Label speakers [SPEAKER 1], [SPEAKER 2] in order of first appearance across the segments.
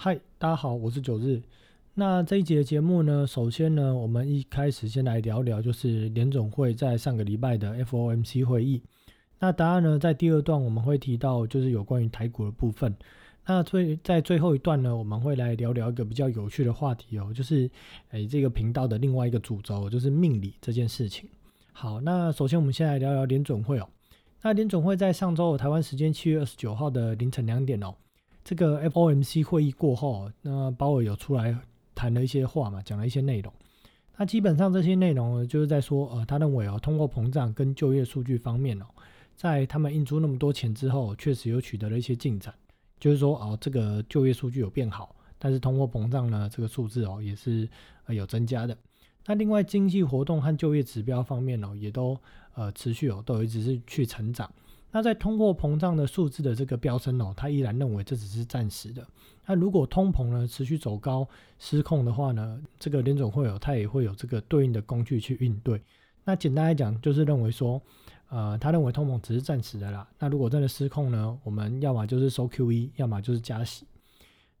[SPEAKER 1] 嗨，大家好，我是九日。那这一节节目呢，首先呢，我们一开始先来聊聊，就是联总会在上个礼拜的 FOMC 会议。那答案呢，在第二段我们会提到，就是有关于台股的部分。那最在最后一段呢，我们会来聊聊一个比较有趣的话题哦，就是诶这个频道的另外一个主轴，就是命理这件事情。好，那首先我们先来聊聊联总会哦。那联总会在上周台湾时间七月二十九号的凌晨两点哦。这个 FOMC 会议过后，那鲍尔有出来谈了一些话嘛，讲了一些内容。那基本上这些内容就是在说，呃，他认为哦，通货膨胀跟就业数据方面哦，在他们印出那么多钱之后，确实有取得了一些进展。就是说，哦，这个就业数据有变好，但是通货膨胀呢，这个数字哦，也是呃有增加的。那另外经济活动和就业指标方面哦，也都呃持续哦，都一直是去成长。那在通货膨胀的数字的这个飙升哦，他依然认为这只是暂时的。那如果通膨呢持续走高失控的话呢，这个联总会有他也会有这个对应的工具去应对。那简单来讲就是认为说，呃，他认为通膨只是暂时的啦。那如果真的失控呢，我们要么就是收 QE，要么就是加息。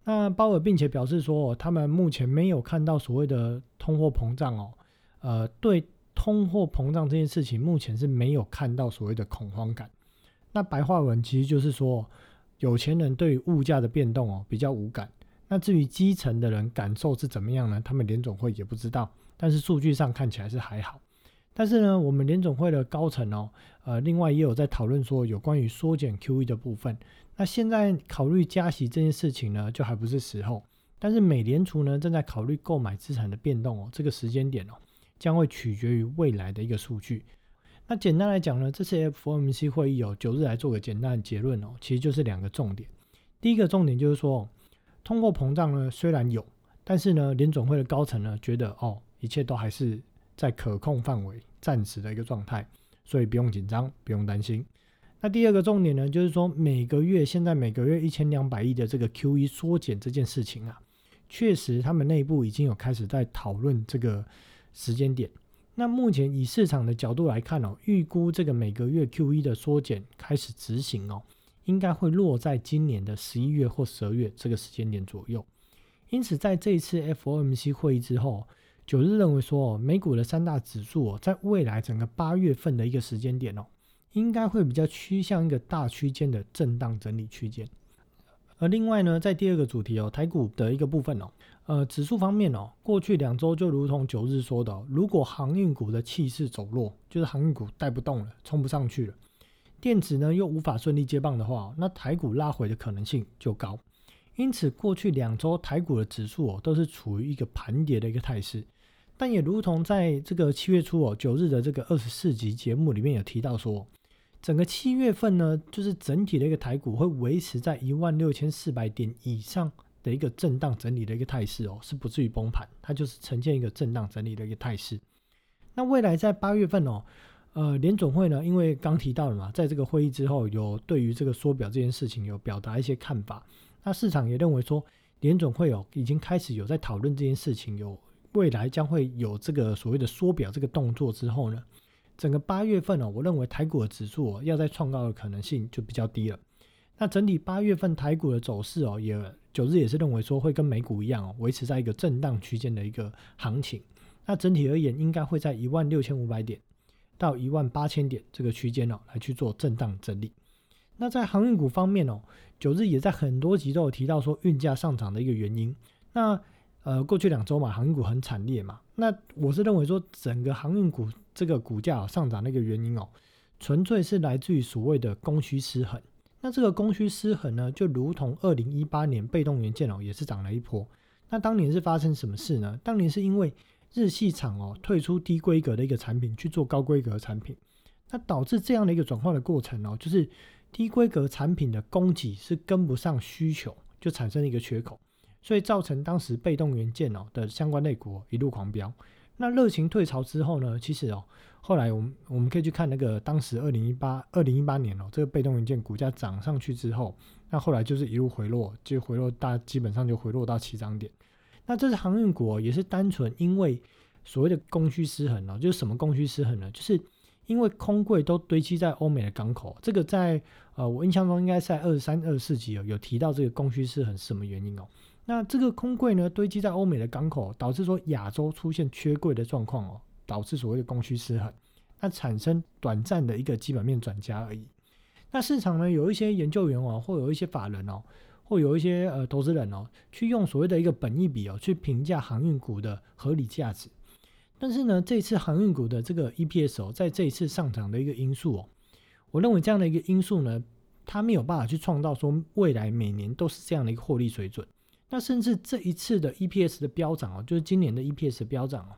[SPEAKER 1] 那鲍尔并且表示说，他们目前没有看到所谓的通货膨胀哦，呃，对通货膨胀这件事情目前是没有看到所谓的恐慌感。那白话文其实就是说，有钱人对于物价的变动哦比较无感。那至于基层的人感受是怎么样呢？他们联总会也不知道。但是数据上看起来是还好。但是呢，我们联总会的高层哦，呃，另外也有在讨论说有关于缩减 QE 的部分。那现在考虑加息这件事情呢，就还不是时候。但是美联储呢正在考虑购买资产的变动哦，这个时间点哦，将会取决于未来的一个数据。那简单来讲呢，这次 FOMC 会议有九日来做个简单的结论哦，其实就是两个重点。第一个重点就是说，通货膨胀呢虽然有，但是呢联总会的高层呢觉得哦，一切都还是在可控范围，暂时的一个状态，所以不用紧张，不用担心。那第二个重点呢，就是说每个月现在每个月一千两百亿的这个 QE 缩减这件事情啊，确实他们内部已经有开始在讨论这个时间点。那目前以市场的角度来看哦，预估这个每个月 QE 的缩减开始执行哦，应该会落在今年的十一月或十二月这个时间点左右。因此，在这一次 FOMC 会议之后，九日认为说，美股的三大指数哦，在未来整个八月份的一个时间点哦，应该会比较趋向一个大区间的震荡整理区间。而另外呢，在第二个主题哦，台股的一个部分哦。呃，指数方面哦，过去两周就如同九日说的，如果航运股的气势走弱，就是航运股带不动了，冲不上去了，电子呢又无法顺利接棒的话，那台股拉回的可能性就高。因此，过去两周台股的指数哦，都是处于一个盘跌的一个态势。但也如同在这个七月初哦，九日的这个二十四集节目里面有提到说，整个七月份呢，就是整体的一个台股会维持在一万六千四百点以上。的一个震荡整理的一个态势哦，是不至于崩盘，它就是呈现一个震荡整理的一个态势。那未来在八月份哦，呃，联总会呢，因为刚提到了嘛，在这个会议之后，有对于这个缩表这件事情有表达一些看法。那市场也认为说，联总会哦，已经开始有在讨论这件事情，有未来将会有这个所谓的缩表这个动作之后呢，整个八月份哦，我认为台股的指数哦，要再创造的可能性就比较低了。那整体八月份台股的走势哦，也九日也是认为说会跟美股一样哦，维持在一个震荡区间的一个行情。那整体而言，应该会在一万六千五百点到一万八千点这个区间哦，来去做震荡整理。那在航运股方面哦，九日也在很多集都有提到说运价上涨的一个原因。那呃，过去两周嘛，航运股很惨烈嘛。那我是认为说，整个航运股这个股价上涨的一个原因哦，纯粹是来自于所谓的供需失衡。那这个供需失衡呢，就如同二零一八年被动元件哦，也是涨了一波。那当年是发生什么事呢？当年是因为日系厂哦退出低规格的一个产品去做高规格产品，那导致这样的一个转换的过程哦，就是低规格产品的供给是跟不上需求，就产生了一个缺口，所以造成当时被动元件哦的相关类股一路狂飙。那热情退潮之后呢，其实哦。后来我们我们可以去看那个当时二零一八二零一八年哦，这个被动元件股价涨上去之后，那后来就是一路回落，就回落大基本上就回落到起涨点。那这是航运股也是单纯因为所谓的供需失衡哦，就是什么供需失衡呢？就是因为空柜都堆积在欧美的港口，这个在呃我印象中应该在二十三二十四集有有提到这个供需失衡是什么原因哦？那这个空柜呢堆积在欧美的港口，导致说亚洲出现缺柜的状况哦，导致所谓的供需失衡，那产生短暂的一个基本面转加而已。那市场呢有一些研究员哦，或有一些法人哦，或有一些呃投资人哦，去用所谓的一个本益比哦，去评价航运股的合理价值。但是呢，这次航运股的这个 EPS 哦，在这一次上涨的一个因素哦，我认为这样的一个因素呢，它没有办法去创造说未来每年都是这样的一个获利水准。那甚至这一次的 EPS 的飙涨哦，就是今年的 EPS 飙涨哦，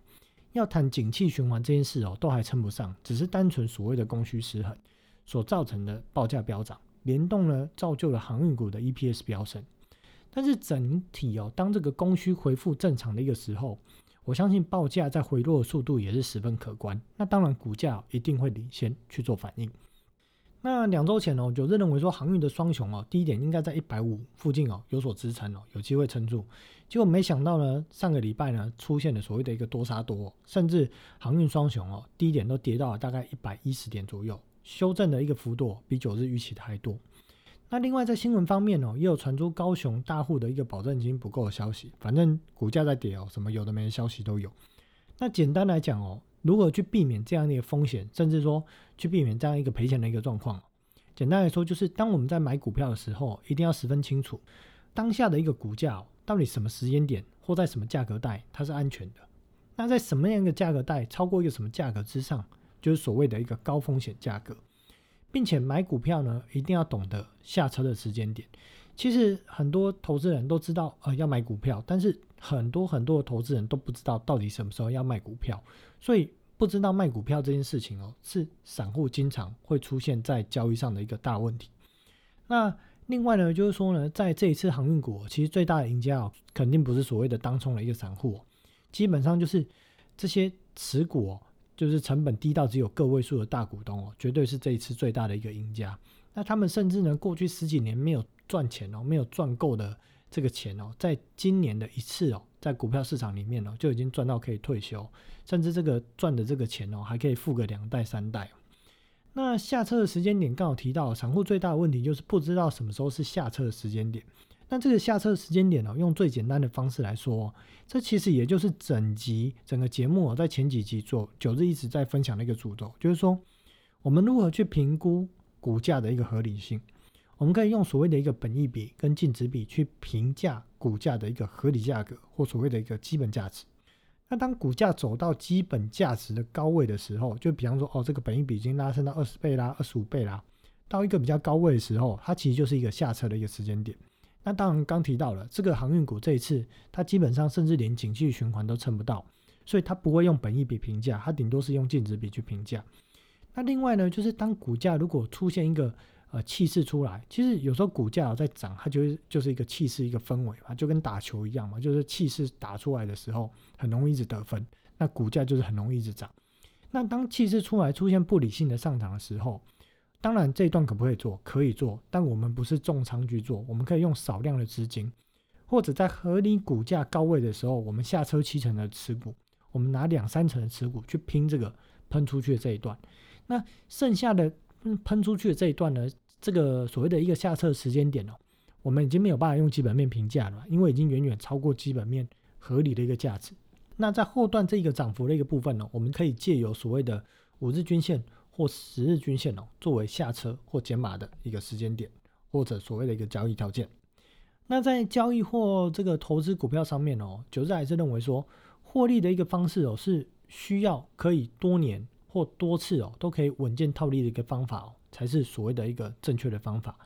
[SPEAKER 1] 要谈景气循环这件事哦，都还称不上，只是单纯所谓的供需失衡所造成的报价飙涨，联动呢造就了航运股的 EPS 飙升。但是整体哦，当这个供需恢复正常的一个时候，我相信报价在回落的速度也是十分可观。那当然股价一定会领先去做反应。那两周前哦，九日认为说航运的双雄哦，低点应该在一百五附近哦有所支撑哦，有机会撑住。结果没想到呢，上个礼拜呢出现了所谓的一个多杀多，甚至航运双雄哦低点都跌到了大概一百一十点左右，修正的一个幅度比九日预期的还多。那另外在新闻方面哦，也有传出高雄大户的一个保证金不够的消息，反正股价在跌哦，什么有的没的消息都有。那简单来讲哦。如何去避免这样的一个风险，甚至说去避免这样一个赔钱的一个状况？简单来说，就是当我们在买股票的时候，一定要十分清楚当下的一个股价到底什么时间点或在什么价格带它是安全的。那在什么样一个价格带超过一个什么价格之上，就是所谓的一个高风险价格，并且买股票呢，一定要懂得下车的时间点。其实很多投资人都知道呃要买股票，但是很多很多的投资人都不知道到底什么时候要卖股票，所以不知道卖股票这件事情哦，是散户经常会出现在交易上的一个大问题。那另外呢，就是说呢，在这一次航运股，其实最大的赢家哦，肯定不是所谓的当冲的一个散户，基本上就是这些持股哦，就是成本低到只有个位数的大股东哦，绝对是这一次最大的一个赢家。那他们甚至呢，过去十几年没有。赚钱哦，没有赚够的这个钱哦，在今年的一次哦，在股票市场里面哦，就已经赚到可以退休，甚至这个赚的这个钱哦，还可以付个两代三代。那下车的时间点刚好提到，散户最大的问题就是不知道什么时候是下车的时间点。那这个下车的时间点哦，用最简单的方式来说，这其实也就是整集整个节目哦，在前几集做九日一直在分享的一个主轴，就是说我们如何去评估股价的一个合理性。我们可以用所谓的一个本益比跟净值比去评价股价的一个合理价格或所谓的一个基本价值。那当股价走到基本价值的高位的时候，就比方说哦，这个本益比已经拉升到二十倍啦、二十五倍啦，到一个比较高位的时候，它其实就是一个下车的一个时间点。那当然刚提到了这个航运股这一次，它基本上甚至连景气循环都撑不到，所以它不会用本益比评价，它顶多是用净值比去评价。那另外呢，就是当股价如果出现一个呃，气势出来，其实有时候股价在涨，它就是就是一个气势，一个氛围嘛，就跟打球一样嘛，就是气势打出来的时候，很容易一直得分，那股价就是很容易一直涨。那当气势出来，出现不理性的上涨的时候，当然这一段可不可以做？可以做，但我们不是重仓去做，我们可以用少量的资金，或者在合理股价高位的时候，我们下车七成的持股，我们拿两三成的持股去拼这个喷出去的这一段，那剩下的。喷出去的这一段呢，这个所谓的一个下撤时间点哦，我们已经没有办法用基本面评价了，因为已经远远超过基本面合理的一个价值。那在后段这一个涨幅的一个部分呢，我们可以借由所谓的五日均线或十日均线哦，作为下车或减码的一个时间点，或者所谓的一个交易条件。那在交易或这个投资股票上面哦，九日还是认为说，获利的一个方式哦，是需要可以多年。或多次哦，都可以稳健套利的一个方法哦，才是所谓的一个正确的方法，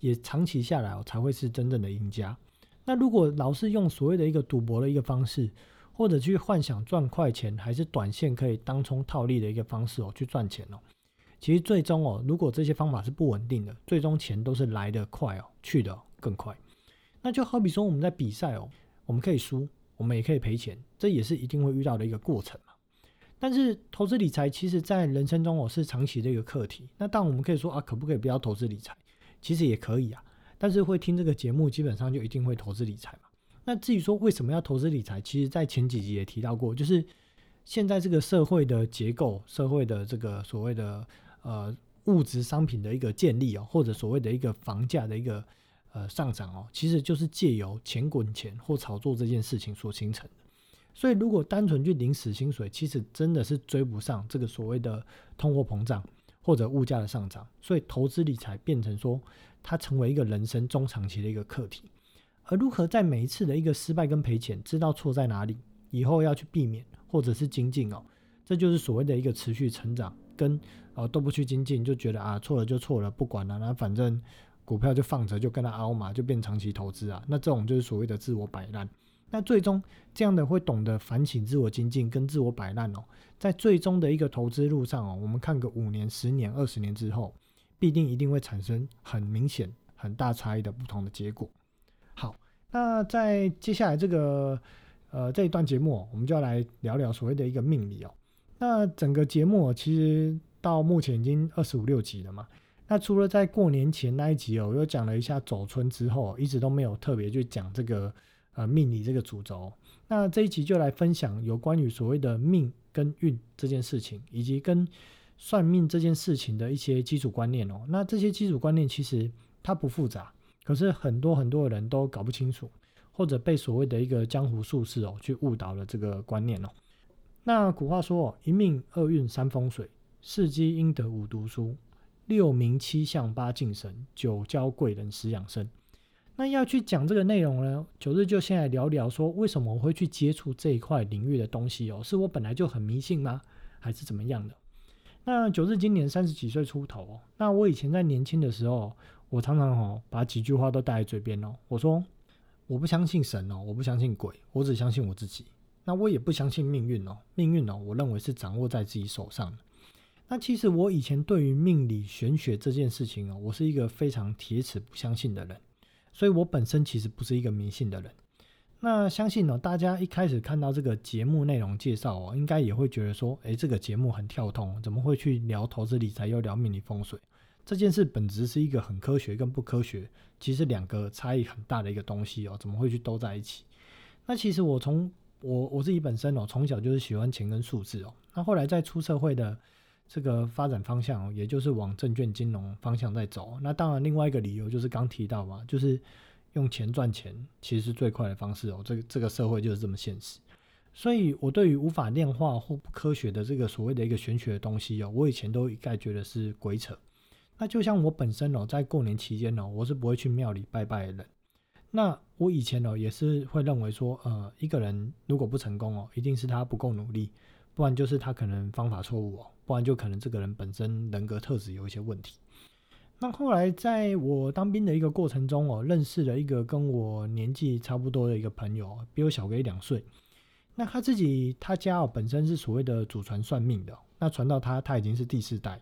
[SPEAKER 1] 也长期下来哦，才会是真正的赢家。那如果老是用所谓的一个赌博的一个方式，或者去幻想赚快钱，还是短线可以当冲套利的一个方式哦，去赚钱哦，其实最终哦，如果这些方法是不稳定的，最终钱都是来得快哦，去的更快。那就好比说我们在比赛哦，我们可以输，我们也可以赔钱，这也是一定会遇到的一个过程。但是投资理财其实，在人生中我是长期的一个课题。那当我们可以说啊，可不可以不要投资理财？其实也可以啊。但是会听这个节目，基本上就一定会投资理财嘛。那至于说为什么要投资理财，其实在前几集也提到过，就是现在这个社会的结构、社会的这个所谓的呃物质商品的一个建立哦，或者所谓的一个房价的一个呃上涨哦，其实就是借由钱滚钱或炒作这件事情所形成的。所以如果单纯去领死薪水，其实真的是追不上这个所谓的通货膨胀或者物价的上涨。所以投资理财变成说，它成为一个人生中长期的一个课题。而如何在每一次的一个失败跟赔钱，知道错在哪里，以后要去避免或者是精进哦，这就是所谓的一个持续成长。跟呃都不去精进，就觉得啊错了就错了，不管了，那反正股票就放着，就跟他熬嘛，就变长期投资啊。那这种就是所谓的自我摆烂。那最终这样的会懂得反省、自我精进跟自我摆烂哦，在最终的一个投资路上哦，我们看个五年、十年、二十年之后，必定一定会产生很明显、很大差异的不同的结果。好，那在接下来这个呃这一段节目，我们就要来聊聊所谓的一个命理哦。那整个节目其实到目前已经二十五六集了嘛。那除了在过年前那一集哦，又讲了一下走春之后，一直都没有特别去讲这个呃命理这个主轴。那这一集就来分享有关于所谓的命跟运这件事情，以及跟算命这件事情的一些基础观念哦。那这些基础观念其实它不复杂，可是很多很多的人都搞不清楚，或者被所谓的一个江湖术士哦去误导了这个观念哦。那古话说：“一命二运三风水，四积阴德五读书，六名七相八敬神，九交贵人十养生。”那要去讲这个内容呢？九日就先来聊聊，说为什么我会去接触这一块领域的东西哦？是我本来就很迷信吗？还是怎么样的？那九日今年三十几岁出头哦。那我以前在年轻的时候，我常常哦把几句话都带在嘴边哦。我说：“我不相信神哦，我不相信鬼，我只相信我自己。”那我也不相信命运哦，命运哦，我认为是掌握在自己手上。那其实我以前对于命理玄学这件事情哦，我是一个非常铁齿不相信的人，所以我本身其实不是一个迷信的人。那相信呢，大家一开始看到这个节目内容介绍哦，应该也会觉得说，诶，这个节目很跳通，怎么会去聊投资理财又聊命理风水？这件事本质是一个很科学跟不科学，其实两个差异很大的一个东西哦，怎么会去都在一起？那其实我从我我自己本身哦，从小就是喜欢钱跟数字哦。那后来在出社会的这个发展方向，也就是往证券金融方向在走。那当然，另外一个理由就是刚提到嘛，就是用钱赚钱其实是最快的方式哦。这个这个社会就是这么现实。所以我对于无法量化或不科学的这个所谓的一个玄学的东西哦，我以前都一概觉得是鬼扯。那就像我本身哦，在过年期间哦，我是不会去庙里拜拜的人。那我以前哦也是会认为说，呃，一个人如果不成功哦，一定是他不够努力，不然就是他可能方法错误哦，不然就可能这个人本身人格特质有一些问题。那后来在我当兵的一个过程中哦，认识了一个跟我年纪差不多的一个朋友，比我小个一两岁。那他自己他家哦本身是所谓的祖传算命的，那传到他他已经是第四代。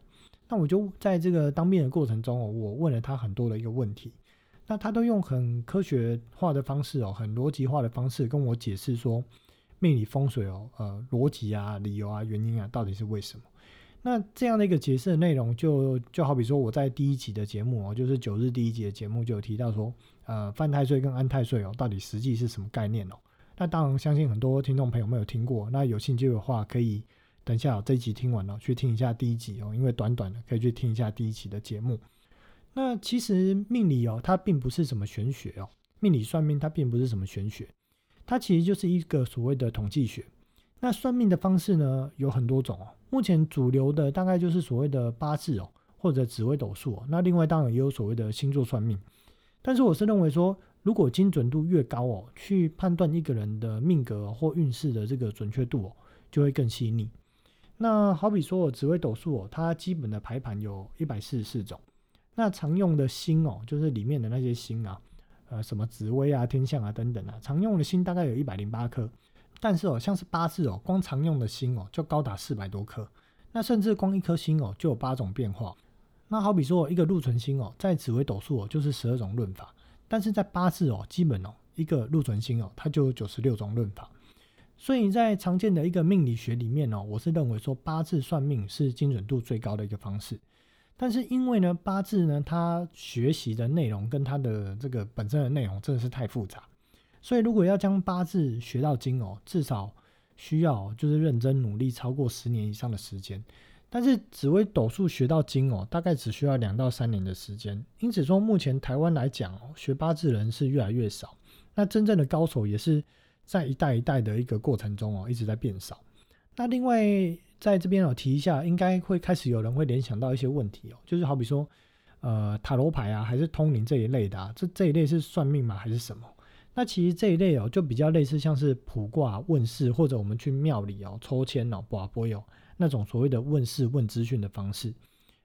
[SPEAKER 1] 那我就在这个当兵的过程中哦，我问了他很多的一个问题。那他都用很科学化的方式哦，很逻辑化的方式跟我解释说，命理风水哦，呃，逻辑啊、理由啊、原因啊，到底是为什么？那这样的一个解释的内容，就就好比说我在第一集的节目哦，就是九日第一集的节目就有提到说，呃，犯太岁跟安太岁哦，到底实际是什么概念哦？那当然，相信很多听众朋友没有听过，那有兴趣的话，可以等一下这一集听完了去听一下第一集哦，因为短短的可以去听一下第一集的节目。那其实命理哦，它并不是什么玄学哦。命理算命它并不是什么玄学，它其实就是一个所谓的统计学。那算命的方式呢有很多种哦。目前主流的大概就是所谓的八字哦，或者紫微斗数哦。那另外当然也有所谓的星座算命。但是我是认为说，如果精准度越高哦，去判断一个人的命格或运势的这个准确度哦，就会更细腻。那好比说紫微斗数哦，它基本的排盘有一百四十四种。那常用的星哦，就是里面的那些星啊，呃，什么紫微啊、天象啊等等啊，常用的星大概有一百零八颗。但是哦，像是八字哦，光常用的星哦，就高达四百多颗。那甚至光一颗星哦，就有八种变化。那好比说一个禄存星哦，在紫微斗数哦，就是十二种论法。但是在八字哦，基本哦，一个禄存星哦，它就有九十六种论法。所以在常见的一个命理学里面哦，我是认为说八字算命是精准度最高的一个方式。但是因为呢，八字呢，它学习的内容跟它的这个本身的内容真的是太复杂，所以如果要将八字学到精哦，至少需要就是认真努力超过十年以上的时间，但是紫微斗数学到精哦，大概只需要两到三年的时间。因此说，目前台湾来讲哦，学八字人是越来越少。那真正的高手也是在一代一代的一个过程中哦，一直在变少。那另外在这边我提一下，应该会开始有人会联想到一些问题哦，就是好比说，呃，塔罗牌啊，还是通灵这一类的啊，这这一类是算命吗？还是什么？那其实这一类哦，就比较类似像是卜卦问世，或者我们去庙里哦抽签哦，卜卜有。那种所谓的问事问资讯的方式，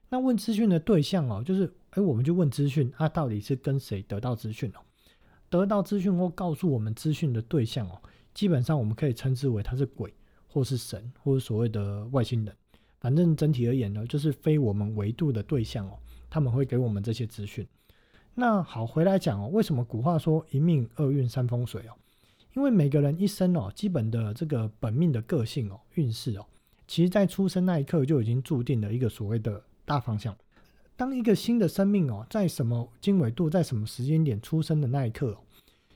[SPEAKER 1] 那问资讯的对象哦，就是哎，我们就问资讯，啊，到底是跟谁得到资讯哦？得到资讯或告诉我们资讯的对象哦，基本上我们可以称之为他是鬼，或是神，或者所谓的外星人。反正整体而言呢，就是非我们维度的对象哦，他们会给我们这些资讯。那好，回来讲哦，为什么古话说一命二运三风水哦？因为每个人一生哦，基本的这个本命的个性哦，运势哦。其实，在出生那一刻就已经注定了一个所谓的大方向。当一个新的生命哦，在什么经纬度，在什么时间点出生的那一刻，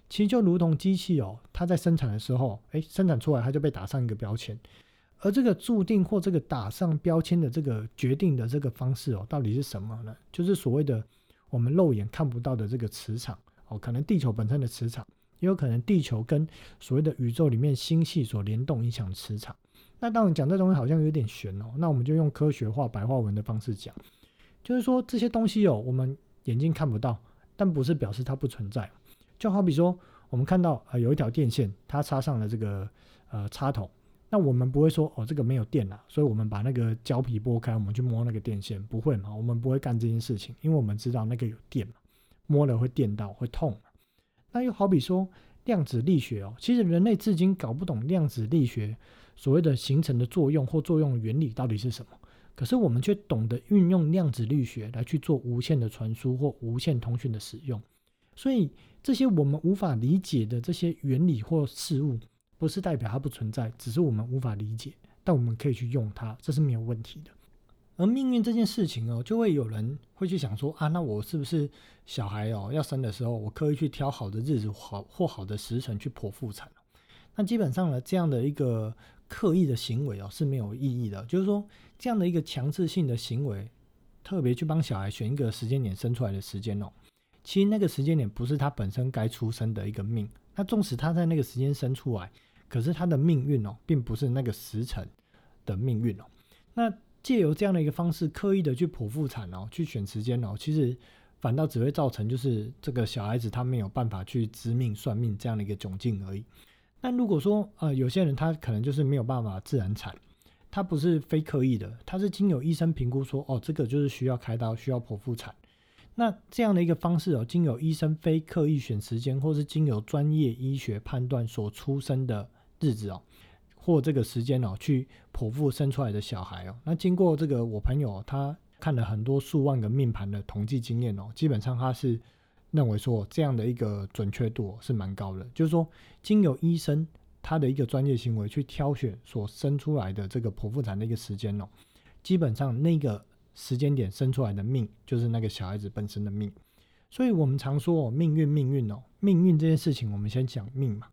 [SPEAKER 1] 其实就如同机器哦，它在生产的时候，哎，生产出来它就被打上一个标签。而这个注定或这个打上标签的这个决定的这个方式哦，到底是什么呢？就是所谓的我们肉眼看不到的这个磁场哦，可能地球本身的磁场，也有可能地球跟所谓的宇宙里面星系所联动影响磁场。那当然讲这东西好像有点玄哦，那我们就用科学化白话文的方式讲，就是说这些东西哦，我们眼睛看不到，但不是表示它不存在。就好比说，我们看到啊有一条电线，它插上了这个呃插头，那我们不会说哦这个没有电了，所以我们把那个胶皮剥开，我们去摸那个电线，不会嘛？我们不会干这件事情，因为我们知道那个有电嘛，摸了会电到，会痛。那又好比说量子力学哦，其实人类至今搞不懂量子力学。所谓的形成的作用或作用原理到底是什么？可是我们却懂得运用量子力学来去做无线的传输或无线通讯的使用。所以这些我们无法理解的这些原理或事物，不是代表它不存在，只是我们无法理解，但我们可以去用它，这是没有问题的。而命运这件事情哦，就会有人会去想说啊，那我是不是小孩哦要生的时候，我刻意去挑好的日子好或好的时辰去剖腹产？那基本上呢，这样的一个。刻意的行为哦是没有意义的，就是说这样的一个强制性的行为，特别去帮小孩选一个时间点生出来的时间哦，其实那个时间点不是他本身该出生的一个命，那纵使他在那个时间生出来，可是他的命运哦，并不是那个时辰的命运哦。那借由这样的一个方式，刻意的去剖腹产哦，去选时间哦，其实反倒只会造成就是这个小孩子他没有办法去知命算命这样的一个窘境而已。那如果说呃有些人他可能就是没有办法自然产，他不是非刻意的，他是经由医生评估说哦这个就是需要开刀需要剖腹产，那这样的一个方式哦，经由医生非刻意选时间，或是经由专业医学判断所出生的日子哦，或这个时间哦去剖腹生出来的小孩哦，那经过这个我朋友他看了很多数万个命盘的统计经验哦，基本上他是。认为说这样的一个准确度是蛮高的，就是说经由医生他的一个专业行为去挑选所生出来的这个剖腹产的一个时间哦，基本上那个时间点生出来的命就是那个小孩子本身的命，所以我们常说哦命运命运哦命运这件事情，我们先讲命嘛，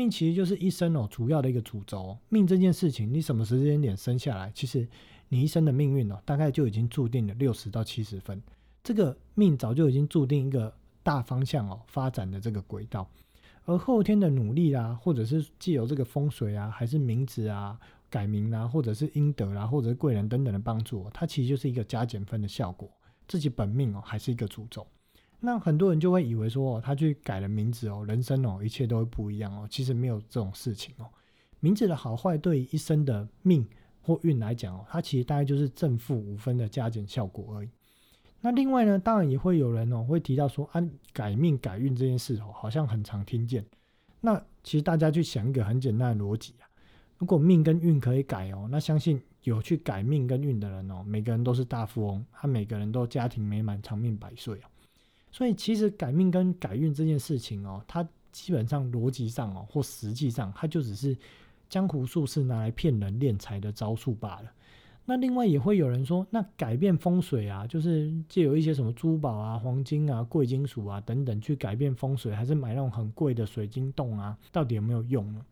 [SPEAKER 1] 命其实就是一生哦主要的一个主轴，命这件事情你什么时间点生下来，其实你一生的命运哦大概就已经注定了六十到七十分，这个命早就已经注定一个。大方向哦，发展的这个轨道，而后天的努力啦，或者是既有这个风水啊，还是名字啊改名啊，或者是阴德啦，或者是贵人等等的帮助，它其实就是一个加减分的效果。自己本命哦，还是一个诅咒。那很多人就会以为说，哦，他去改了名字哦，人生哦，一切都会不一样哦。其实没有这种事情哦。名字的好坏对于一生的命或运来讲哦，它其实大概就是正负五分的加减效果而已。那另外呢，当然也会有人哦，会提到说，啊，改命改运这件事哦，好像很常听见。那其实大家去想一个很简单的逻辑啊，如果命跟运可以改哦，那相信有去改命跟运的人哦，每个人都是大富翁，他每个人都家庭美满、长命百岁哦。所以其实改命跟改运这件事情哦，它基本上逻辑上哦，或实际上，它就只是江湖术士拿来骗人敛财的招数罢了。那另外也会有人说，那改变风水啊，就是借有一些什么珠宝啊、黄金啊、贵金属啊等等去改变风水，还是买那种很贵的水晶洞啊，到底有没有用呢？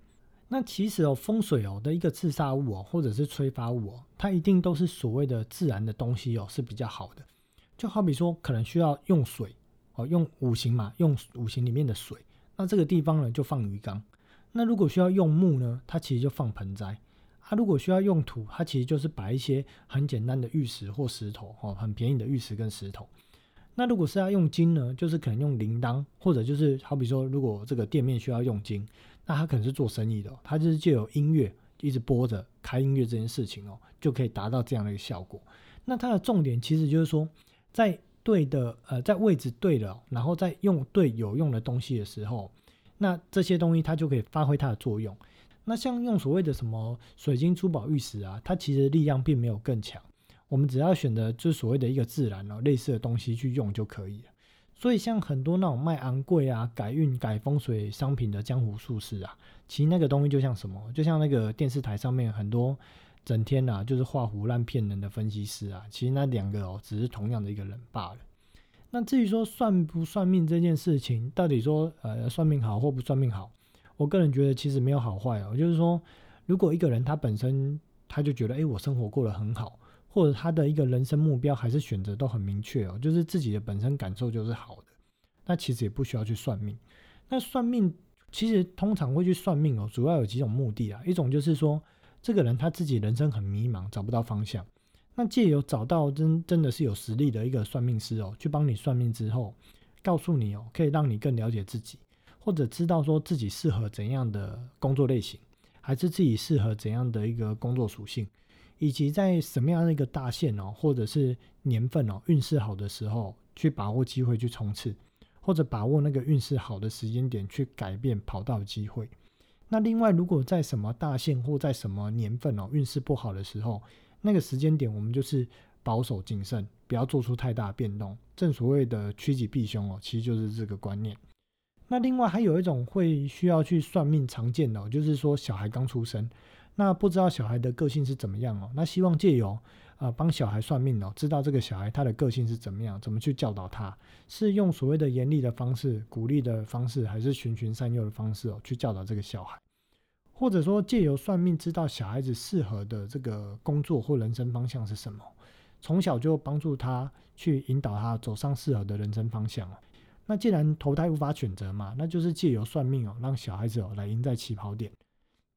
[SPEAKER 1] 那其实哦，风水哦的一个自杀物哦，或者是催发物哦，它一定都是所谓的自然的东西哦，是比较好的。就好比说，可能需要用水哦，用五行嘛，用五行里面的水。那这个地方呢，就放鱼缸。那如果需要用木呢，它其实就放盆栽。它如果需要用土，它其实就是摆一些很简单的玉石或石头哦，很便宜的玉石跟石头。那如果是要用金呢，就是可能用铃铛，或者就是好比说，如果这个店面需要用金。那他可能是做生意的，他就是借由音乐一直播着开音乐这件事情哦，就可以达到这样的一个效果。那它的重点其实就是说，在对的呃，在位置对了，然后再用对有用的东西的时候，那这些东西它就可以发挥它的作用。那像用所谓的什么水晶珠宝玉石啊，它其实力量并没有更强。我们只要选择就所谓的一个自然哦类似的东西去用就可以了。所以，像很多那种卖昂贵啊、改运、改风水商品的江湖术士啊，其实那个东西就像什么？就像那个电视台上面很多整天啊，就是画胡乱骗人的分析师啊，其实那两个哦，只是同样的一个人罢了。那至于说算不算命这件事情，到底说呃算命好或不算命好，我个人觉得其实没有好坏哦。就是说，如果一个人他本身他就觉得，哎，我生活过得很好。或者他的一个人生目标还是选择都很明确哦，就是自己的本身感受就是好的，那其实也不需要去算命。那算命其实通常会去算命哦，主要有几种目的啊，一种就是说这个人他自己人生很迷茫，找不到方向，那借由找到真真的是有实力的一个算命师哦，去帮你算命之后，告诉你哦，可以让你更了解自己，或者知道说自己适合怎样的工作类型，还是自己适合怎样的一个工作属性。以及在什么样的一个大限哦，或者是年份哦，运势好的时候去把握机会去冲刺，或者把握那个运势好的时间点去改变跑道机会。那另外，如果在什么大限或在什么年份哦，运势不好的时候，那个时间点我们就是保守谨慎，不要做出太大变动。正所谓的趋吉避凶哦，其实就是这个观念。那另外还有一种会需要去算命常见的，就是说小孩刚出生。那不知道小孩的个性是怎么样哦？那希望借由呃帮小孩算命哦，知道这个小孩他的个性是怎么样，怎么去教导他？是用所谓的严厉的方式、鼓励的方式，还是循循善诱的方式哦，去教导这个小孩？或者说借由算命知道小孩子适合的这个工作或人生方向是什么？从小就帮助他去引导他走上适合的人生方向。那既然投胎无法选择嘛，那就是借由算命哦，让小孩子哦来赢在起跑点。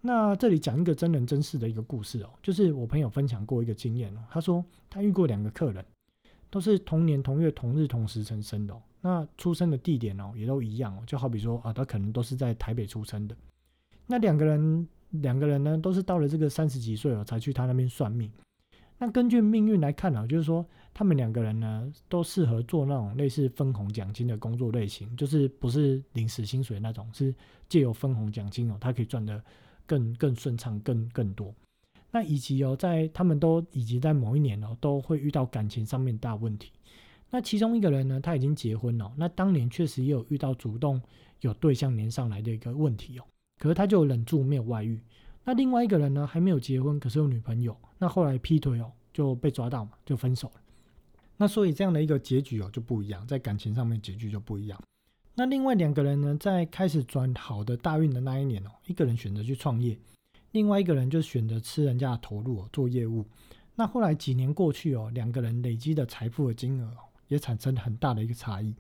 [SPEAKER 1] 那这里讲一个真人真事的一个故事哦，就是我朋友分享过一个经验哦。他说他遇过两个客人，都是同年同月同日同时成生的，那出生的地点哦也都一样哦，就好比说啊，他可能都是在台北出生的。那两个人两个人呢，都是到了这个三十几岁哦才去他那边算命。那根据命运来看啊，就是说他们两个人呢都适合做那种类似分红奖金的工作类型，就是不是临时薪水那种，是借由分红奖金哦，他可以赚的。更更顺畅，更更多。那以及哦，在他们都以及在某一年哦，都会遇到感情上面大问题。那其中一个人呢，他已经结婚了。那当年确实也有遇到主动有对象连上来的一个问题哦，可是他就忍住没有外遇。那另外一个人呢，还没有结婚，可是有女朋友。那后来劈腿哦，就被抓到嘛，就分手了。那所以这样的一个结局哦，就不一样，在感情上面结局就不一样。那另外两个人呢，在开始转好的大运的那一年哦，一个人选择去创业，另外一个人就选择吃人家的投入做业务。那后来几年过去哦，两个人累积的财富的金额哦也产生很大的一个差异。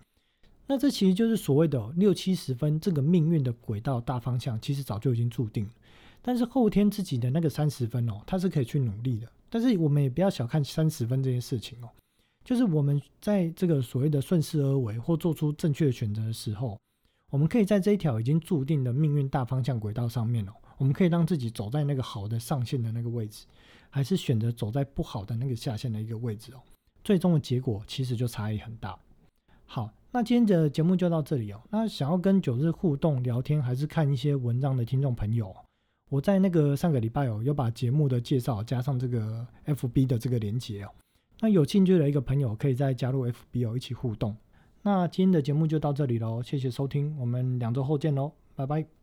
[SPEAKER 1] 那这其实就是所谓的六七十分这个命运的轨道大方向，其实早就已经注定了。但是后天自己的那个三十分哦，他是可以去努力的。但是我们也不要小看三十分这件事情哦。就是我们在这个所谓的顺势而为或做出正确的选择的时候，我们可以在这一条已经注定的命运大方向轨道上面哦，我们可以让自己走在那个好的上限的那个位置，还是选择走在不好的那个下限的一个位置哦，最终的结果其实就差异很大。好，那今天的节目就到这里哦。那想要跟九日互动聊天，还是看一些文章的听众朋友，我在那个上个礼拜哦，有把节目的介绍加上这个 FB 的这个连接哦。那有兴趣的一个朋友，可以再加入 FB 哦，一起互动。那今天的节目就到这里喽，谢谢收听，我们两周后见喽，拜拜。